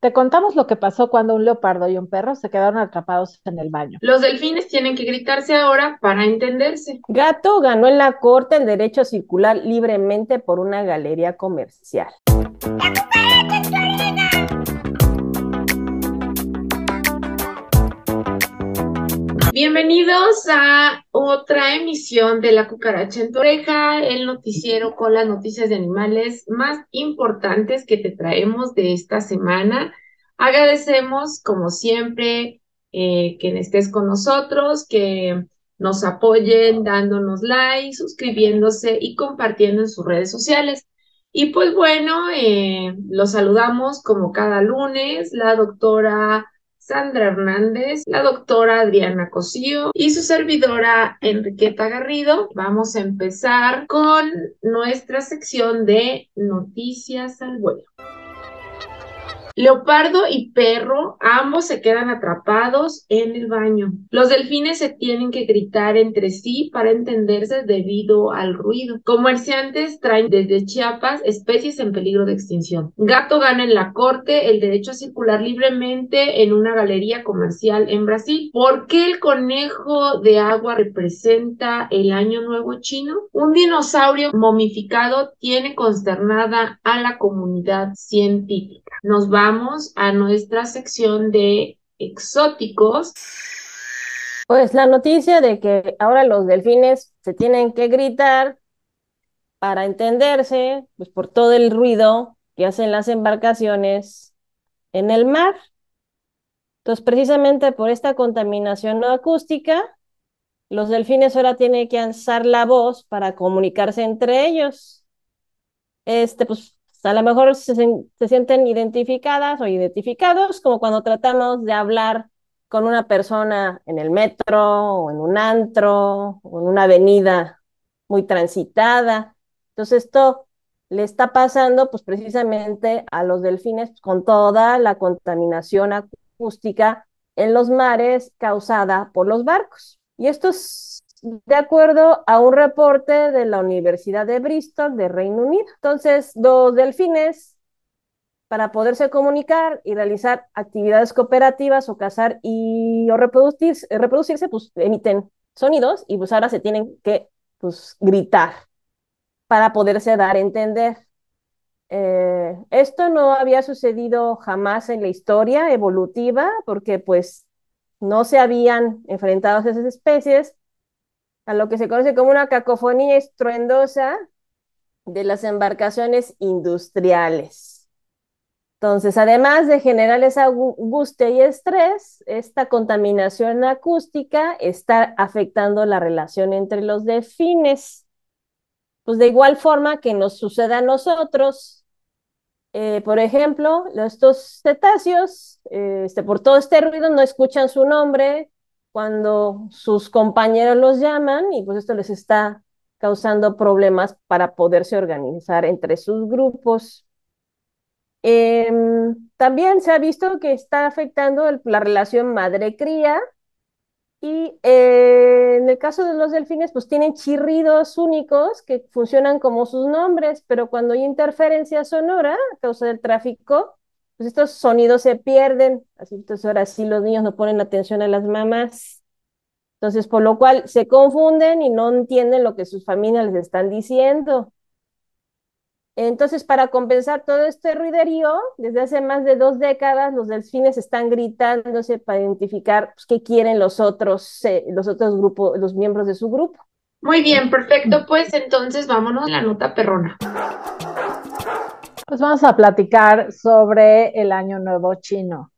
Te contamos lo que pasó cuando un leopardo y un perro se quedaron atrapados en el baño. Los delfines tienen que gritarse ahora para entenderse. Gato ganó en la corte el derecho a circular libremente por una galería comercial. Bienvenidos a otra emisión de La Cucaracha en tu oreja, el noticiero con las noticias de animales más importantes que te traemos de esta semana. Agradecemos, como siempre, eh, que estés con nosotros, que nos apoyen dándonos like, suscribiéndose y compartiendo en sus redes sociales. Y pues bueno, eh, los saludamos como cada lunes, la doctora Sandra Hernández, la doctora Adriana Cosío y su servidora Enriqueta Garrido. Vamos a empezar con nuestra sección de noticias al vuelo. Leopardo y perro, ambos se quedan atrapados en el baño. Los delfines se tienen que gritar entre sí para entenderse debido al ruido. Comerciantes traen desde Chiapas especies en peligro de extinción. Gato gana en la corte el derecho a circular libremente en una galería comercial en Brasil. ¿Por qué el conejo de agua representa el año nuevo chino? Un dinosaurio momificado tiene consternada a la comunidad científica. Nos a nuestra sección de exóticos. Pues la noticia de que ahora los delfines se tienen que gritar para entenderse, pues por todo el ruido que hacen las embarcaciones en el mar. Entonces, precisamente por esta contaminación acústica, los delfines ahora tienen que alzar la voz para comunicarse entre ellos. Este, pues a lo mejor se, sienten identificadas o identificados como cuando tratamos de hablar con una persona en el metro o en un antro o en una avenida muy transitada. Entonces esto le está pasando pues precisamente a los delfines con toda la contaminación acústica en los mares causada por los barcos. Y esto es de acuerdo a un reporte de la Universidad de Bristol de Reino Unido. Entonces, los delfines, para poderse comunicar y realizar actividades cooperativas o cazar y o reproducirse, reproducirse, pues emiten sonidos y pues ahora se tienen que pues, gritar para poderse dar a entender. Eh, esto no había sucedido jamás en la historia evolutiva porque pues no se habían enfrentado a esas especies a lo que se conoce como una cacofonía estruendosa de las embarcaciones industriales. Entonces, además de generarles angustia y estrés, esta contaminación acústica está afectando la relación entre los delfines. Pues de igual forma que nos sucede a nosotros, eh, por ejemplo, estos cetáceos, este, por todo este ruido no escuchan su nombre, cuando sus compañeros los llaman y pues esto les está causando problemas para poderse organizar entre sus grupos. Em, también se ha visto que está afectando la relación madre-cría y eh, en el caso de los delfines pues tienen chirridos únicos que funcionan como sus nombres, pero cuando hay interferencia sonora a causa del tráfico, pues estos sonidos se pierden, así entonces ahora sí los niños no ponen atención a las mamás. Entonces, por lo cual se confunden y no entienden lo que sus familias les están diciendo. Entonces, para compensar todo este ruiderío, desde hace más de dos décadas, los delfines están gritándose para identificar pues, qué quieren los otros, eh, los otros grupos, los miembros de su grupo. Muy bien, perfecto. Pues entonces vámonos a la nota perrona. Pues vamos a platicar sobre el Año Nuevo Chino,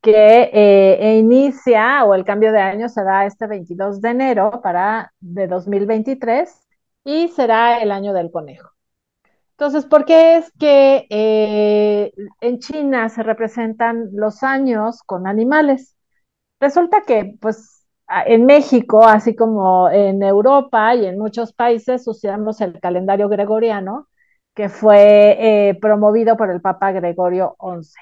que eh, inicia o el cambio de año será este 22 de enero para de 2023 y será el año del conejo. Entonces, ¿por qué es que eh, en China se representan los años con animales? Resulta que, pues, en México, así como en Europa y en muchos países, usamos el calendario gregoriano, que fue eh, promovido por el Papa Gregorio XI.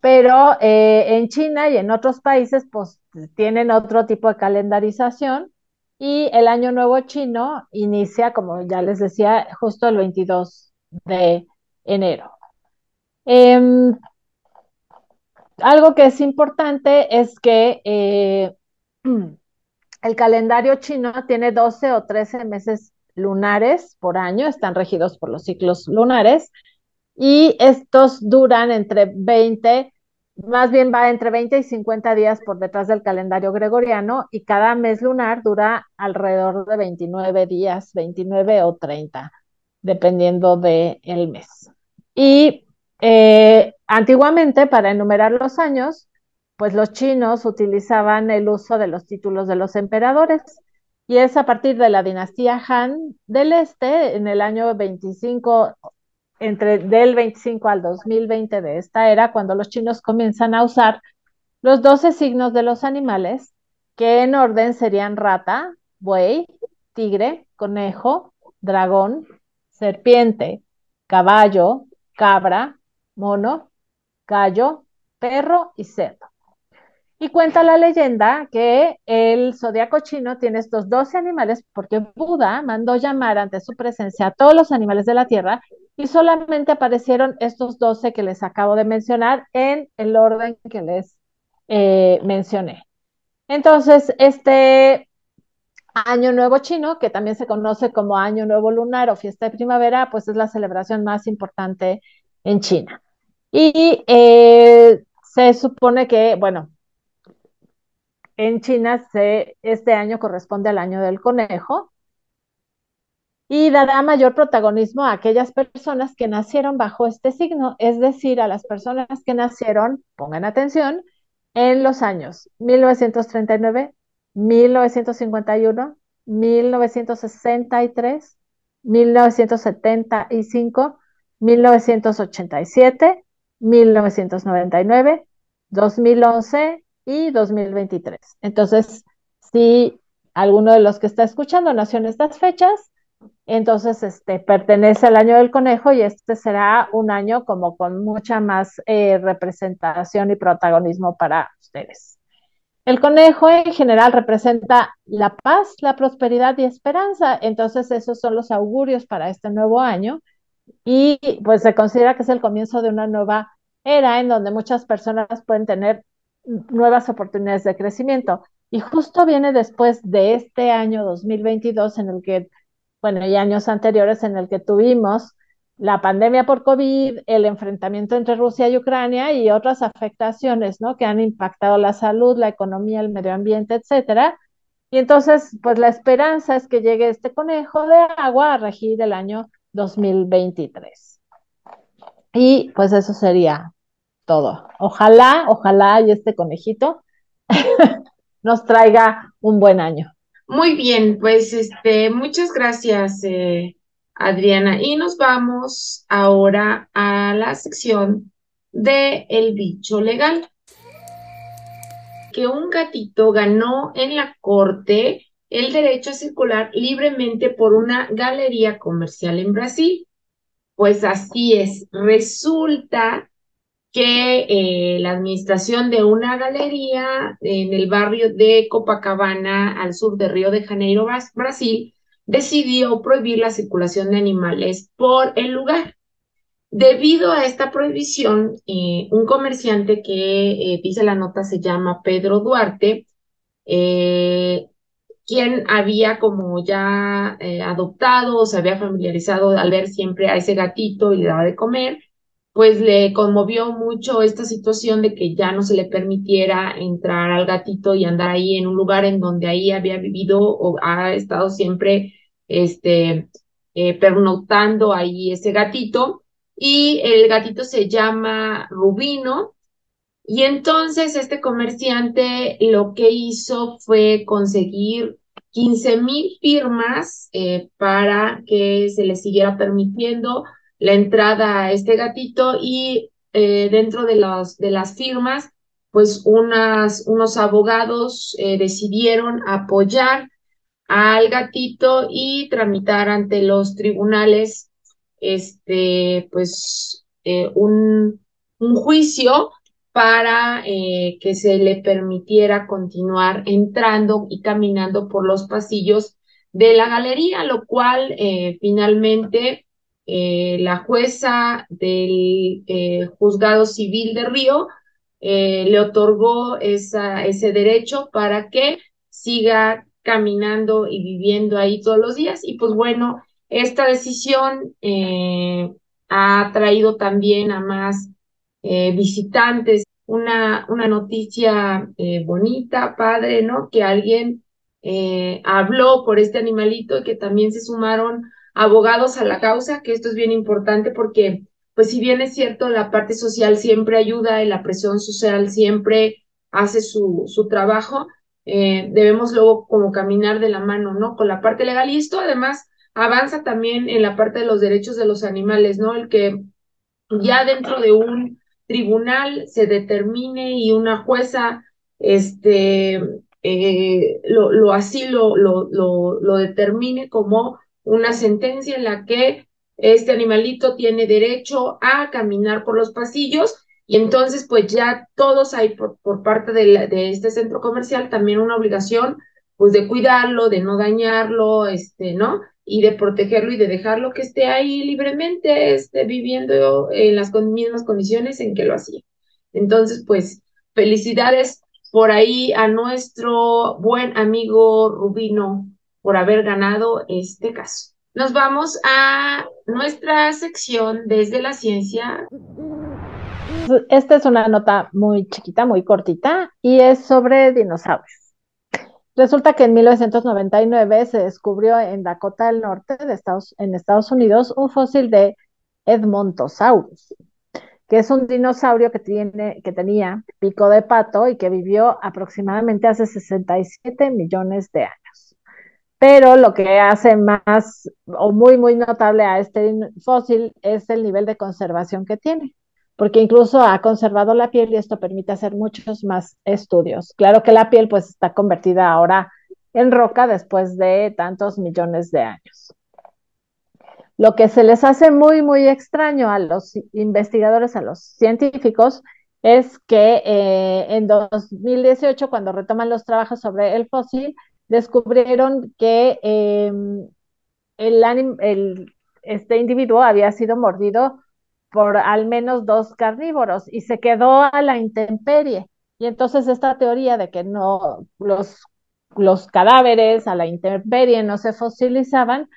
Pero eh, en China y en otros países, pues tienen otro tipo de calendarización y el Año Nuevo Chino inicia, como ya les decía, justo el 22 de enero. Em, algo que es importante es que eh, el calendario chino tiene 12 o 13 meses lunares por año, están regidos por los ciclos lunares, y estos duran entre 20, más bien va entre 20 y 50 días por detrás del calendario gregoriano, y cada mes lunar dura alrededor de 29 días, 29 o 30, dependiendo del el mes. Y eh, antiguamente, para enumerar los años, pues los chinos utilizaban el uso de los títulos de los emperadores. Y es a partir de la dinastía Han del Este, en el año 25, entre del 25 al 2020 de esta era, cuando los chinos comienzan a usar los 12 signos de los animales, que en orden serían rata, buey, tigre, conejo, dragón, serpiente, caballo, cabra, mono, gallo, perro y cerdo. Y cuenta la leyenda que el zodiaco chino tiene estos 12 animales porque Buda mandó llamar ante su presencia a todos los animales de la tierra y solamente aparecieron estos 12 que les acabo de mencionar en el orden que les eh, mencioné. Entonces, este Año Nuevo Chino, que también se conoce como Año Nuevo Lunar o Fiesta de Primavera, pues es la celebración más importante en China. Y eh, se supone que, bueno, en China este año corresponde al año del conejo y dará mayor protagonismo a aquellas personas que nacieron bajo este signo, es decir, a las personas que nacieron, pongan atención, en los años 1939, 1951, 1963, 1975, 1987, 1999, 2011 y 2023. Entonces, si alguno de los que está escuchando nació en estas fechas, entonces este, pertenece al año del conejo y este será un año como con mucha más eh, representación y protagonismo para ustedes. El conejo en general representa la paz, la prosperidad y esperanza, entonces esos son los augurios para este nuevo año y pues se considera que es el comienzo de una nueva era en donde muchas personas pueden tener nuevas oportunidades de crecimiento. Y justo viene después de este año 2022 en el que, bueno, y años anteriores en el que tuvimos la pandemia por COVID, el enfrentamiento entre Rusia y Ucrania y otras afectaciones, ¿no? Que han impactado la salud, la economía, el medio ambiente, etcétera. Y entonces, pues la esperanza es que llegue este conejo de agua a regir el año 2023. Y pues eso sería todo. Ojalá, ojalá y este conejito nos traiga un buen año. Muy bien, pues este, muchas gracias, eh, Adriana. Y nos vamos ahora a la sección de El bicho legal. Que un gatito ganó en la corte el derecho a circular libremente por una galería comercial en Brasil. Pues así es, resulta que eh, la administración de una galería en el barrio de Copacabana, al sur de Río de Janeiro, Brasil, decidió prohibir la circulación de animales por el lugar. Debido a esta prohibición, eh, un comerciante que eh, dice la nota se llama Pedro Duarte, quien había como ya adoptado o se había familiarizado al ver siempre a ese gatito y le daba de comer, pues le conmovió mucho esta situación de que ya no se le permitiera entrar al gatito y andar ahí en un lugar en donde ahí había vivido o ha estado siempre este, eh, pernoctando ahí ese gatito. Y el gatito se llama Rubino. Y entonces este comerciante lo que hizo fue conseguir 15 mil firmas eh, para que se le siguiera permitiendo la entrada a este gatito y eh, dentro de, de las firmas, pues unas, unos abogados eh, decidieron apoyar al gatito y tramitar ante los tribunales este, pues, eh, un, un, juicio para que se le permitiera continuar entrando y caminando por los pasillos de la galería, lo cual finalmente eh, la jueza del eh, juzgado civil de Río eh, le otorgó esa, ese derecho para que siga caminando y viviendo ahí todos los días. Y pues bueno, esta decisión ha traído también a más visitantes una, una noticia bonita, padre, ¿no? Que alguien habló por este animalito y que también se sumaron abogados a la causa, que esto es bien importante porque pues si bien es cierto, la parte social siempre ayuda y la presión social siempre hace su, su trabajo, eh, debemos luego como caminar de la mano, ¿no? Con la parte legal y esto además avanza también en la parte de los derechos de los animales, ¿no? El que ya dentro de un tribunal se determine y una jueza este eh, lo, lo, así lo, lo, lo, lo determine como una sentencia en la que este animalito tiene derecho a caminar por los pasillos y entonces pues ya todos hay por, parte de, de, este centro comercial también una obligación pues de cuidarlo, de no dañarlo, este, ¿no? Y de protegerlo y de dejarlo que esté ahí libremente, este, viviendo en las mismas condiciones en que lo hacía. Entonces, pues, felicidades por ahí a nuestro buen amigo Rubino por haber ganado este caso. Nos vamos a nuestra sección desde la ciencia. Esta es una nota muy chiquita, muy cortita, y es sobre dinosaurios. Resulta que en 1999 se descubrió en Dakota del Norte, de Estados, en Estados Unidos, un fósil de Edmontosaurus, que es un dinosaurio que, tiene, que tenía pico de pato y que vivió aproximadamente hace 67 millones de años pero lo que hace más o muy, muy notable a este fósil es el nivel de conservación que tiene, porque incluso ha conservado la piel y esto permite hacer muchos más estudios. Claro que la piel pues está convertida ahora en roca después de tantos millones de años. Lo que se les hace muy, muy extraño a los investigadores, a los científicos, es que eh, en 2018, cuando retoman los trabajos sobre el fósil, descubrieron que em, el, este individuo había sido mordido por al menos dos carnívoros y se quedó a la intemperie. Y entonces esta teoría de que no los, los cadáveres a la intemperie no se fosilizaban,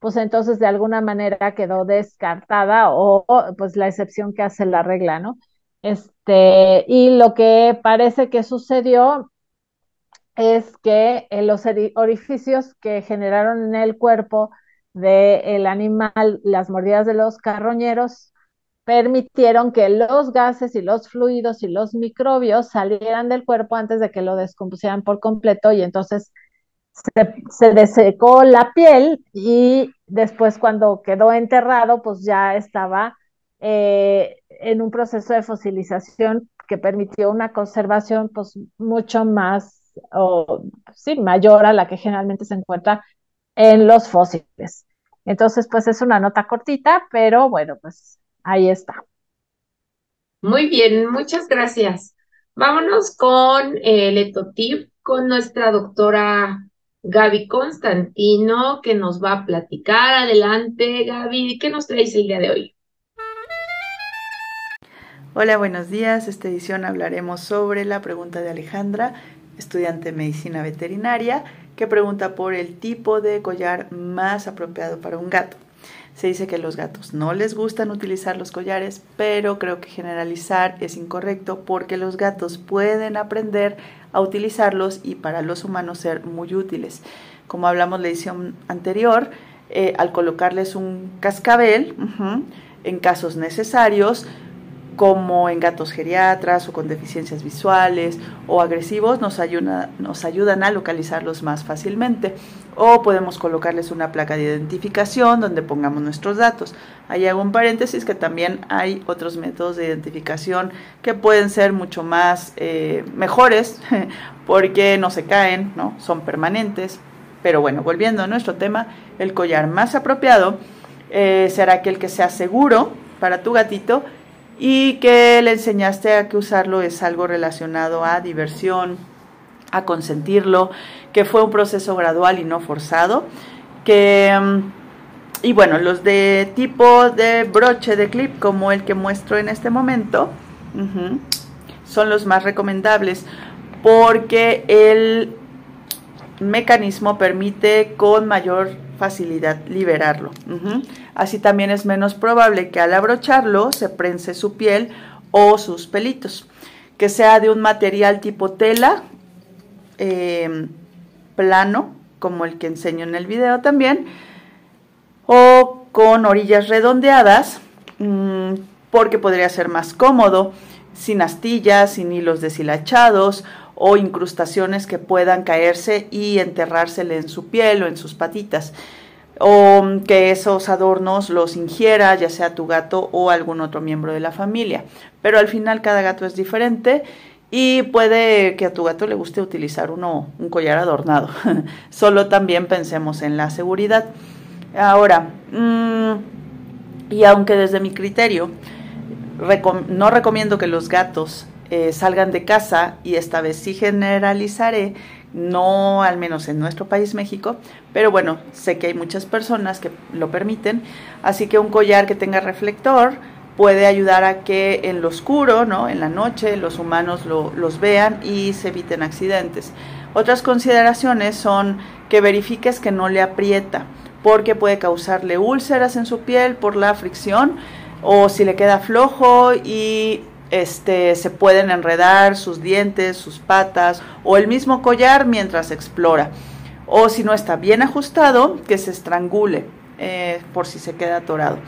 pues entonces de alguna manera quedó descartada o pues la excepción que hace la regla, ¿no? Este, y lo que parece que sucedió es que eh, los orificios que generaron en el cuerpo del animal las mordidas de los carroñeros permitieron que los gases y los fluidos y los microbios salieran del cuerpo antes de que lo descompusieran por completo y entonces se, desecó la piel y después cuando quedó enterrado pues ya estaba eh, en un proceso de fosilización que permitió una conservación pues mucho más o sí, mayor a la que generalmente se encuentra en los fósiles. Entonces, pues es una nota cortita, pero bueno, pues ahí está. Muy bien, muchas gracias. Vámonos con el etotip con nuestra doctora Gaby Constantino, que nos va a platicar. Adelante, Gaby, ¿qué nos traes el día de hoy? Hola, buenos días. Esta edición hablaremos sobre la pregunta de Alejandra estudiante de medicina veterinaria, que pregunta por el tipo de collar más apropiado para un gato. Se dice que los gatos no les gustan utilizar los collares, pero creo que generalizar es incorrecto porque los gatos pueden aprender a utilizarlos y para los humanos ser muy útiles. Como hablamos en la edición anterior, eh, al colocarles un cascabel, en casos necesarios, como en gatos geriatras o con deficiencias visuales o agresivos, nos, nos ayudan a localizarlos más fácilmente. O podemos colocarles una placa de identificación donde pongamos nuestros datos. Ahí hago un paréntesis que también hay otros métodos de identificación que pueden ser mucho más eh, mejores porque no se caen, ¿no? son permanentes. Pero bueno, volviendo a nuestro tema, el collar más apropiado eh, será aquel que sea seguro para tu gatito y que le enseñaste a que usarlo es algo relacionado a diversión, a consentirlo, que fue un proceso gradual y no forzado, que mm, y bueno, los de tipo de broche de clip como el que muestro en este momento, son los más recomendables porque el mecanismo permite con mayor facilidad liberarlo. Así también es menos probable que al abrocharlo se prense su piel o sus pelitos. Que sea de un material tipo tela, em, plano, como el que enseño en el video también, o con orillas redondeadas, mm, porque podría ser más cómodo, sin astillas, sin hilos deshilachados o incrustaciones que puedan caerse y enterrársele en su piel o en sus patitas o que esos adornos los ingiera ya sea tu gato o algún otro miembro de la familia. Pero al final cada gato es diferente y puede que a tu gato le guste utilizar uno, un collar adornado. Solo también pensemos en la seguridad. Ahora, mm, y aunque desde mi criterio no recomiendo que los gatos eh, salgan de casa y esta vez sí generalizaré, no al menos en nuestro país México, pero bueno, sé que hay muchas personas que lo permiten, así que un collar que tenga reflector puede ayudar a que en lo oscuro, ¿no? en la noche, los humanos los vean y se eviten accidentes. Otras consideraciones son que verifiques que no le aprieta, porque puede causarle úlceras en su piel por la fricción, o si le queda flojo y este, se pueden enredar sus dientes, sus patas o el mismo collar mientras explora. O si no está bien ajustado, que se estrangule eh, por si se queda atorado.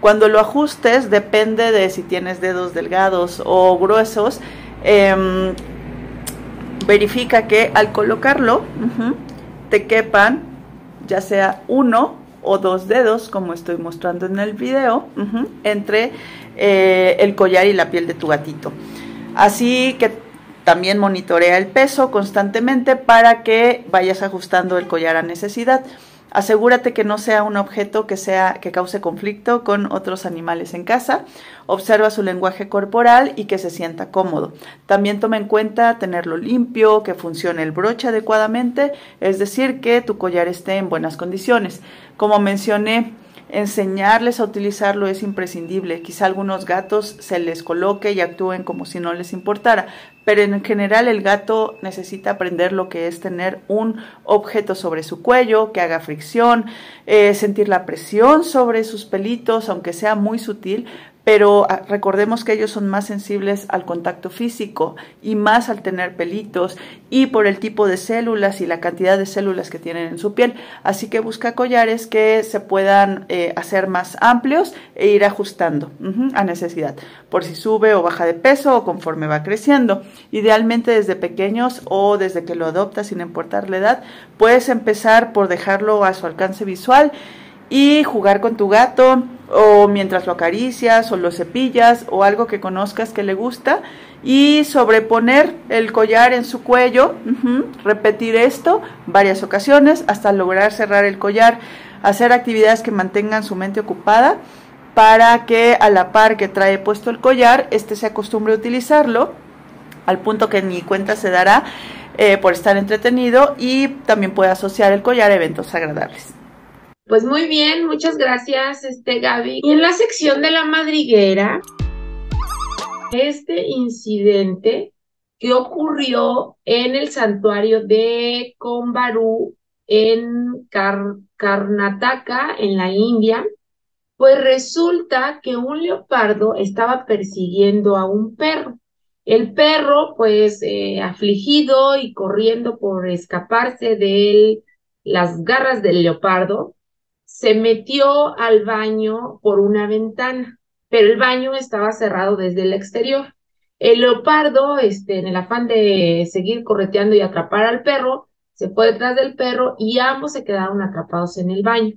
Cuando lo ajustes, depende de si tienes dedos delgados o gruesos, em, verifica que al colocarlo te quepan ya sea uno o dos dedos, como estoy mostrando en el video, entre eh, el collar y la piel de tu gatito. Así que también monitorea el peso constantemente para que vayas ajustando el collar a necesidad. Asegúrate que no sea un objeto que sea que cause conflicto con otros animales en casa. Observa su lenguaje corporal y que se sienta cómodo. También toma en cuenta tenerlo limpio, que funcione el broche adecuadamente, es decir, que tu collar esté en buenas condiciones. Como mencioné, enseñarles a utilizarlo es imprescindible. Quizá algunos gatos se les coloque y actúen como si no les importara, pero en general el gato necesita aprender lo que es tener un objeto sobre su cuello, que haga fricción, eh, sentir la presión sobre sus pelitos, aunque sea muy sutil, pero ah, recordemos que ellos son más sensibles al contacto físico y más al tener pelitos y por el tipo de células y la cantidad de células que tienen en su piel. Así que busca collares que se puedan eh, hacer más amplios e ir ajustando a necesidad, por si sube o baja de peso o conforme va creciendo. Idealmente desde pequeños o desde que lo adoptas sin importar la edad, puedes empezar por dejarlo a su alcance visual y jugar con tu gato o mientras lo acaricias o lo cepillas o algo que conozcas que le gusta y sobreponer el collar en su cuello, repetir esto varias ocasiones hasta lograr cerrar el collar, hacer actividades que mantengan su mente ocupada para que a la par que trae puesto el collar, este se acostumbre a utilizarlo al punto que ni cuenta se dará eh, por estar entretenido y también puede asociar el collar a eventos agradables. Pues muy bien, muchas gracias, este Gaby. Y en la sección de la madriguera, este incidente que ocurrió en el santuario de Kombaru en Karnataka, en la India, pues resulta que un leopardo estaba persiguiendo a un perro. El perro, pues, eh, afligido y corriendo por escaparse de las garras del leopardo, se metió al baño por una ventana, pero el baño estaba cerrado desde el exterior. El leopardo, este, en el afán de seguir correteando y atrapar al perro, se fue detrás del perro y ambos se quedaron atrapados en el baño.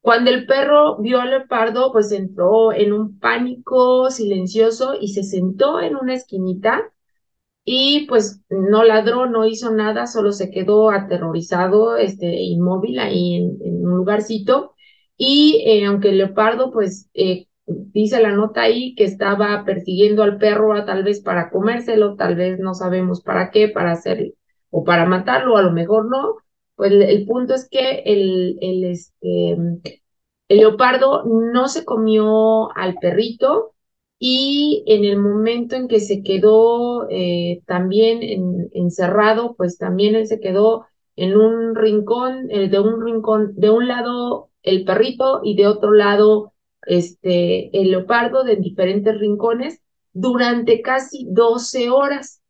Cuando el perro vio al leopardo, pues entró en un pánico silencioso y se sentó en una esquinita y pues no ladró, no hizo nada, solo se quedó aterrorizado, este, inmóvil ahí en, un lugarcito. Y eh, aunque el leopardo, pues eh, dice la nota ahí que estaba persiguiendo al perro, tal vez para comérselo, tal vez no sabemos para qué, para hacer o para matarlo, a lo mejor no. Pues el, punto es que el, el, este, leopardo no se comió al perrito, y en el momento en que se quedó eh, también encerrado, pues también él se quedó en un rincón, eh, de un rincón, de un lado el perrito y de otro lado este, el leopardo de diferentes rincones durante casi 12 horas.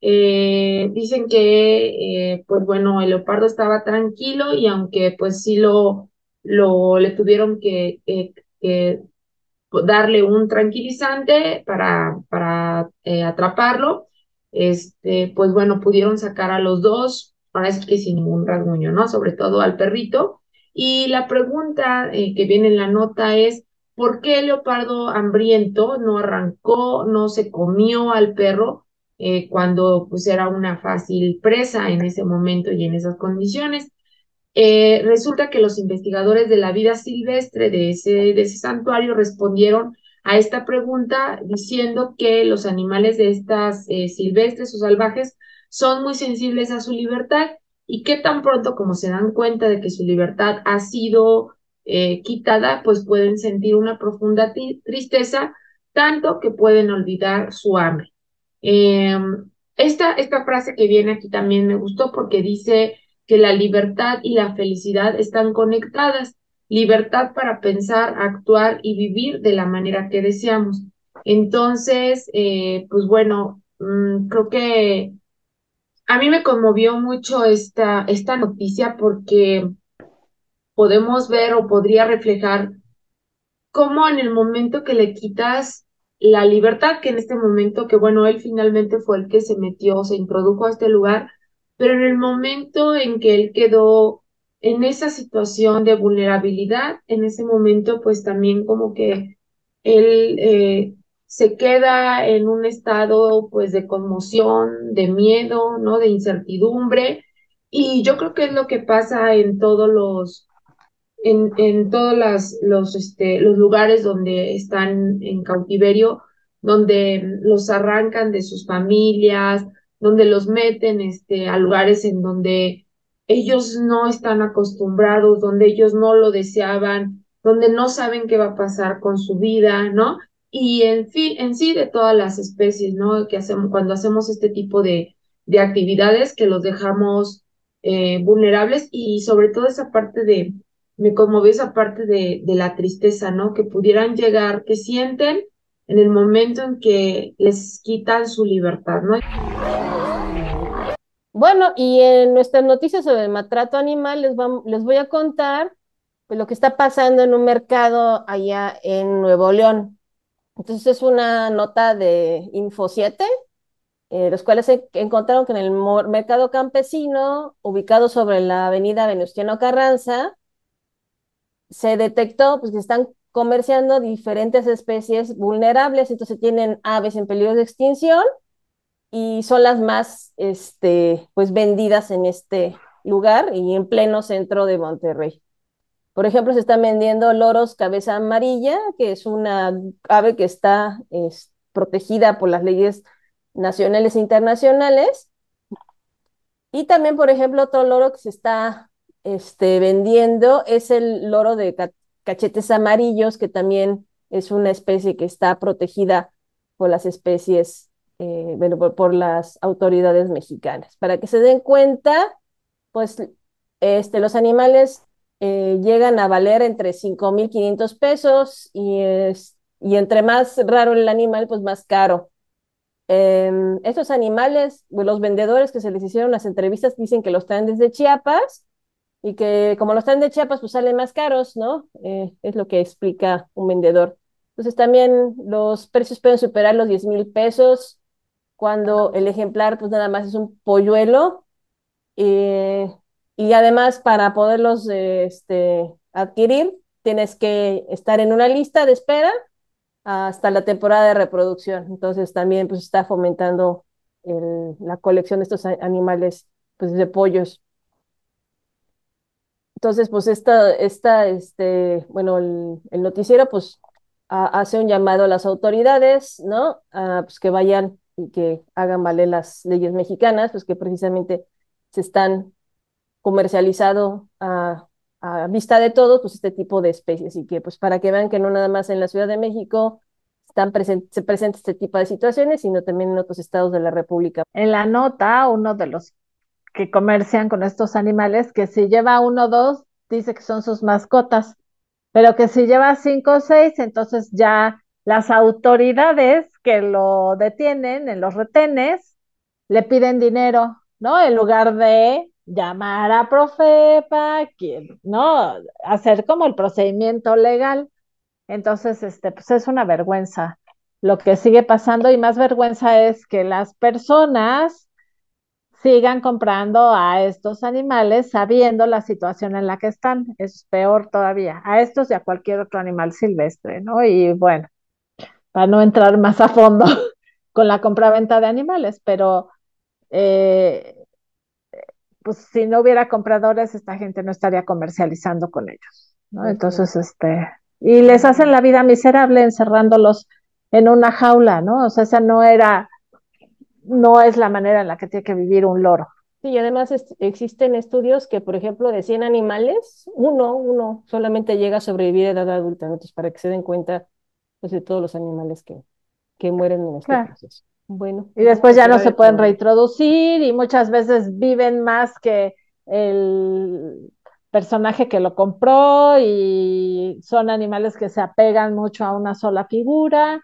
Eh, dicen que, eh, pues bueno, el leopardo estaba tranquilo y aunque pues sí lo, lo le tuvieron que, darle un tranquilizante para, para atraparlo, este, pues bueno, pudieron sacar a los dos, parece que sin ningún rasguño, ¿no? Sobre todo al perrito. Y la pregunta que viene en la nota es, ¿por qué el leopardo hambriento no arrancó, no se comió al perro? Eh, cuando pues era una fácil presa en ese momento y en esas condiciones. Eh, resulta que los investigadores de la vida silvestre de ese, de ese santuario respondieron a esta pregunta diciendo que los animales de estas eh, silvestres o salvajes son muy sensibles a su libertad y que tan pronto como se dan cuenta de que su libertad ha sido quitada, pues pueden sentir una profunda tristeza, tanto que pueden olvidar su hambre. Em, esta, esta frase que viene aquí también me gustó porque dice que la libertad y la felicidad están conectadas. Libertad para pensar, actuar y vivir de la manera que deseamos. Entonces, eh, pues bueno, mm, creo que a mí me conmovió mucho esta, esta noticia porque podemos ver o podría reflejar cómo en el momento que le quitas la libertad que en este momento, que bueno, él finalmente fue el que se metió, se introdujo a este lugar, pero en el momento en que él quedó en esa situación de vulnerabilidad, en ese momento pues también como que él eh, se queda en un estado pues de conmoción, de miedo, ¿no? De incertidumbre. Y yo creo que es lo que pasa en todos los, en, en todos los, este, los lugares donde están en cautiverio, donde los arrancan de sus familias, donde los meten este, a lugares en donde ellos no están acostumbrados, donde ellos no lo deseaban, donde no saben qué va a pasar con su vida, ¿no? Y en fin, en sí de todas las especies, ¿no? Que hacemos cuando hacemos este tipo de, de actividades que los dejamos eh, vulnerables y sobre todo esa parte de, me conmovió esa parte de, de la tristeza, ¿no? Que pudieran llegar, que sienten en el momento en que les quitan su libertad, ¿no? Bueno, y en nuestras noticias sobre el maltrato animal les, les voy a contar pues, lo que está pasando en un mercado allá en Nuevo León. Entonces es una nota de Info 7, eh, los cuales encontraron que en el mercado campesino, ubicado sobre la avenida Venustiano Carranza, se detectó pues, que están comerciando diferentes especies vulnerables, entonces tienen aves en peligro de extinción y son las más este, pues, vendidas en este lugar y en pleno centro de Monterrey. Por ejemplo, se están vendiendo loros cabeza amarilla, que es una ave que está protegida por las leyes nacionales e internacionales. Y también, por ejemplo, otro loro que se está este, vendiendo es el loro de cachetes amarillos, que también es una especie que está protegida por las especies, eh, bueno, por, las autoridades mexicanas. Para que se den cuenta, pues este, los animales eh, llegan a valer entre 5.500 pesos y, es, y entre más raro el animal, pues más caro. Em, estos animales, los vendedores que se les hicieron las entrevistas dicen que los traen desde Chiapas y que como los traen de Chiapas, pues salen más caros, ¿no? Eh, es lo que explica un vendedor. Entonces también los precios pueden superar los 10 mil pesos cuando el ejemplar pues nada más es un polluelo eh, y además para poderlos este, adquirir tienes que estar en una lista de espera hasta la temporada de reproducción. Entonces también pues está fomentando la colección de estos animales pues de pollos. Entonces, pues esta, esta este, bueno, el, noticiero pues hace un llamado a las autoridades, ¿no? pues que vayan y que hagan valer las leyes mexicanas, pues que precisamente se están comercializando a, vista de todos, pues este tipo de especies y que pues para que vean que no nada más en la Ciudad de México están se presenta este tipo de situaciones, sino también en otros estados de la República. En la nota, uno de los que comercian con estos animales, que si lleva uno o dos, dice que son sus mascotas, pero que si lleva cinco o seis, entonces ya las autoridades que lo detienen en los retenes le piden dinero, ¿no? En lugar de llamar a Profepa, ¿no? Hacer como el procedimiento legal. Entonces, este, pues es una vergüenza lo que sigue pasando y más vergüenza es que las personas sigan comprando a estos animales sabiendo la situación en la que están. Es peor todavía, a estos y a cualquier otro animal silvestre, ¿no? Y bueno, para no entrar más a fondo con la compra-venta de animales, pero eh, pues si no hubiera compradores, esta gente no estaría comercializando con ellos, ¿no? Entonces, este, y les hacen la vida miserable encerrándolos en una jaula, ¿no? O sea, esa no era, no es la manera en la que tiene que vivir un loro. Sí, y además existen estudios que, por ejemplo, de 100 animales, uno, uno solamente llega a sobrevivir a edad adulta, entonces para que se den cuenta pues, de todos los animales que, que mueren en este proceso. Bueno. Y después ya no se pueden reintroducir y muchas veces viven más que el personaje que lo compró y son animales que se apegan mucho a una sola figura.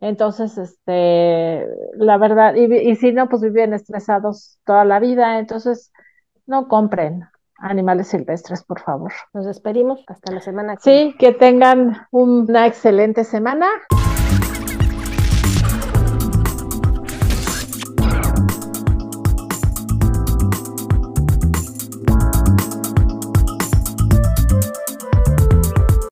Entonces, este, la verdad, y, y si no, pues viven estresados toda la vida. Entonces, no compren animales silvestres, por favor. Nos despedimos hasta la semana que Sí, que tengan una excelente semana.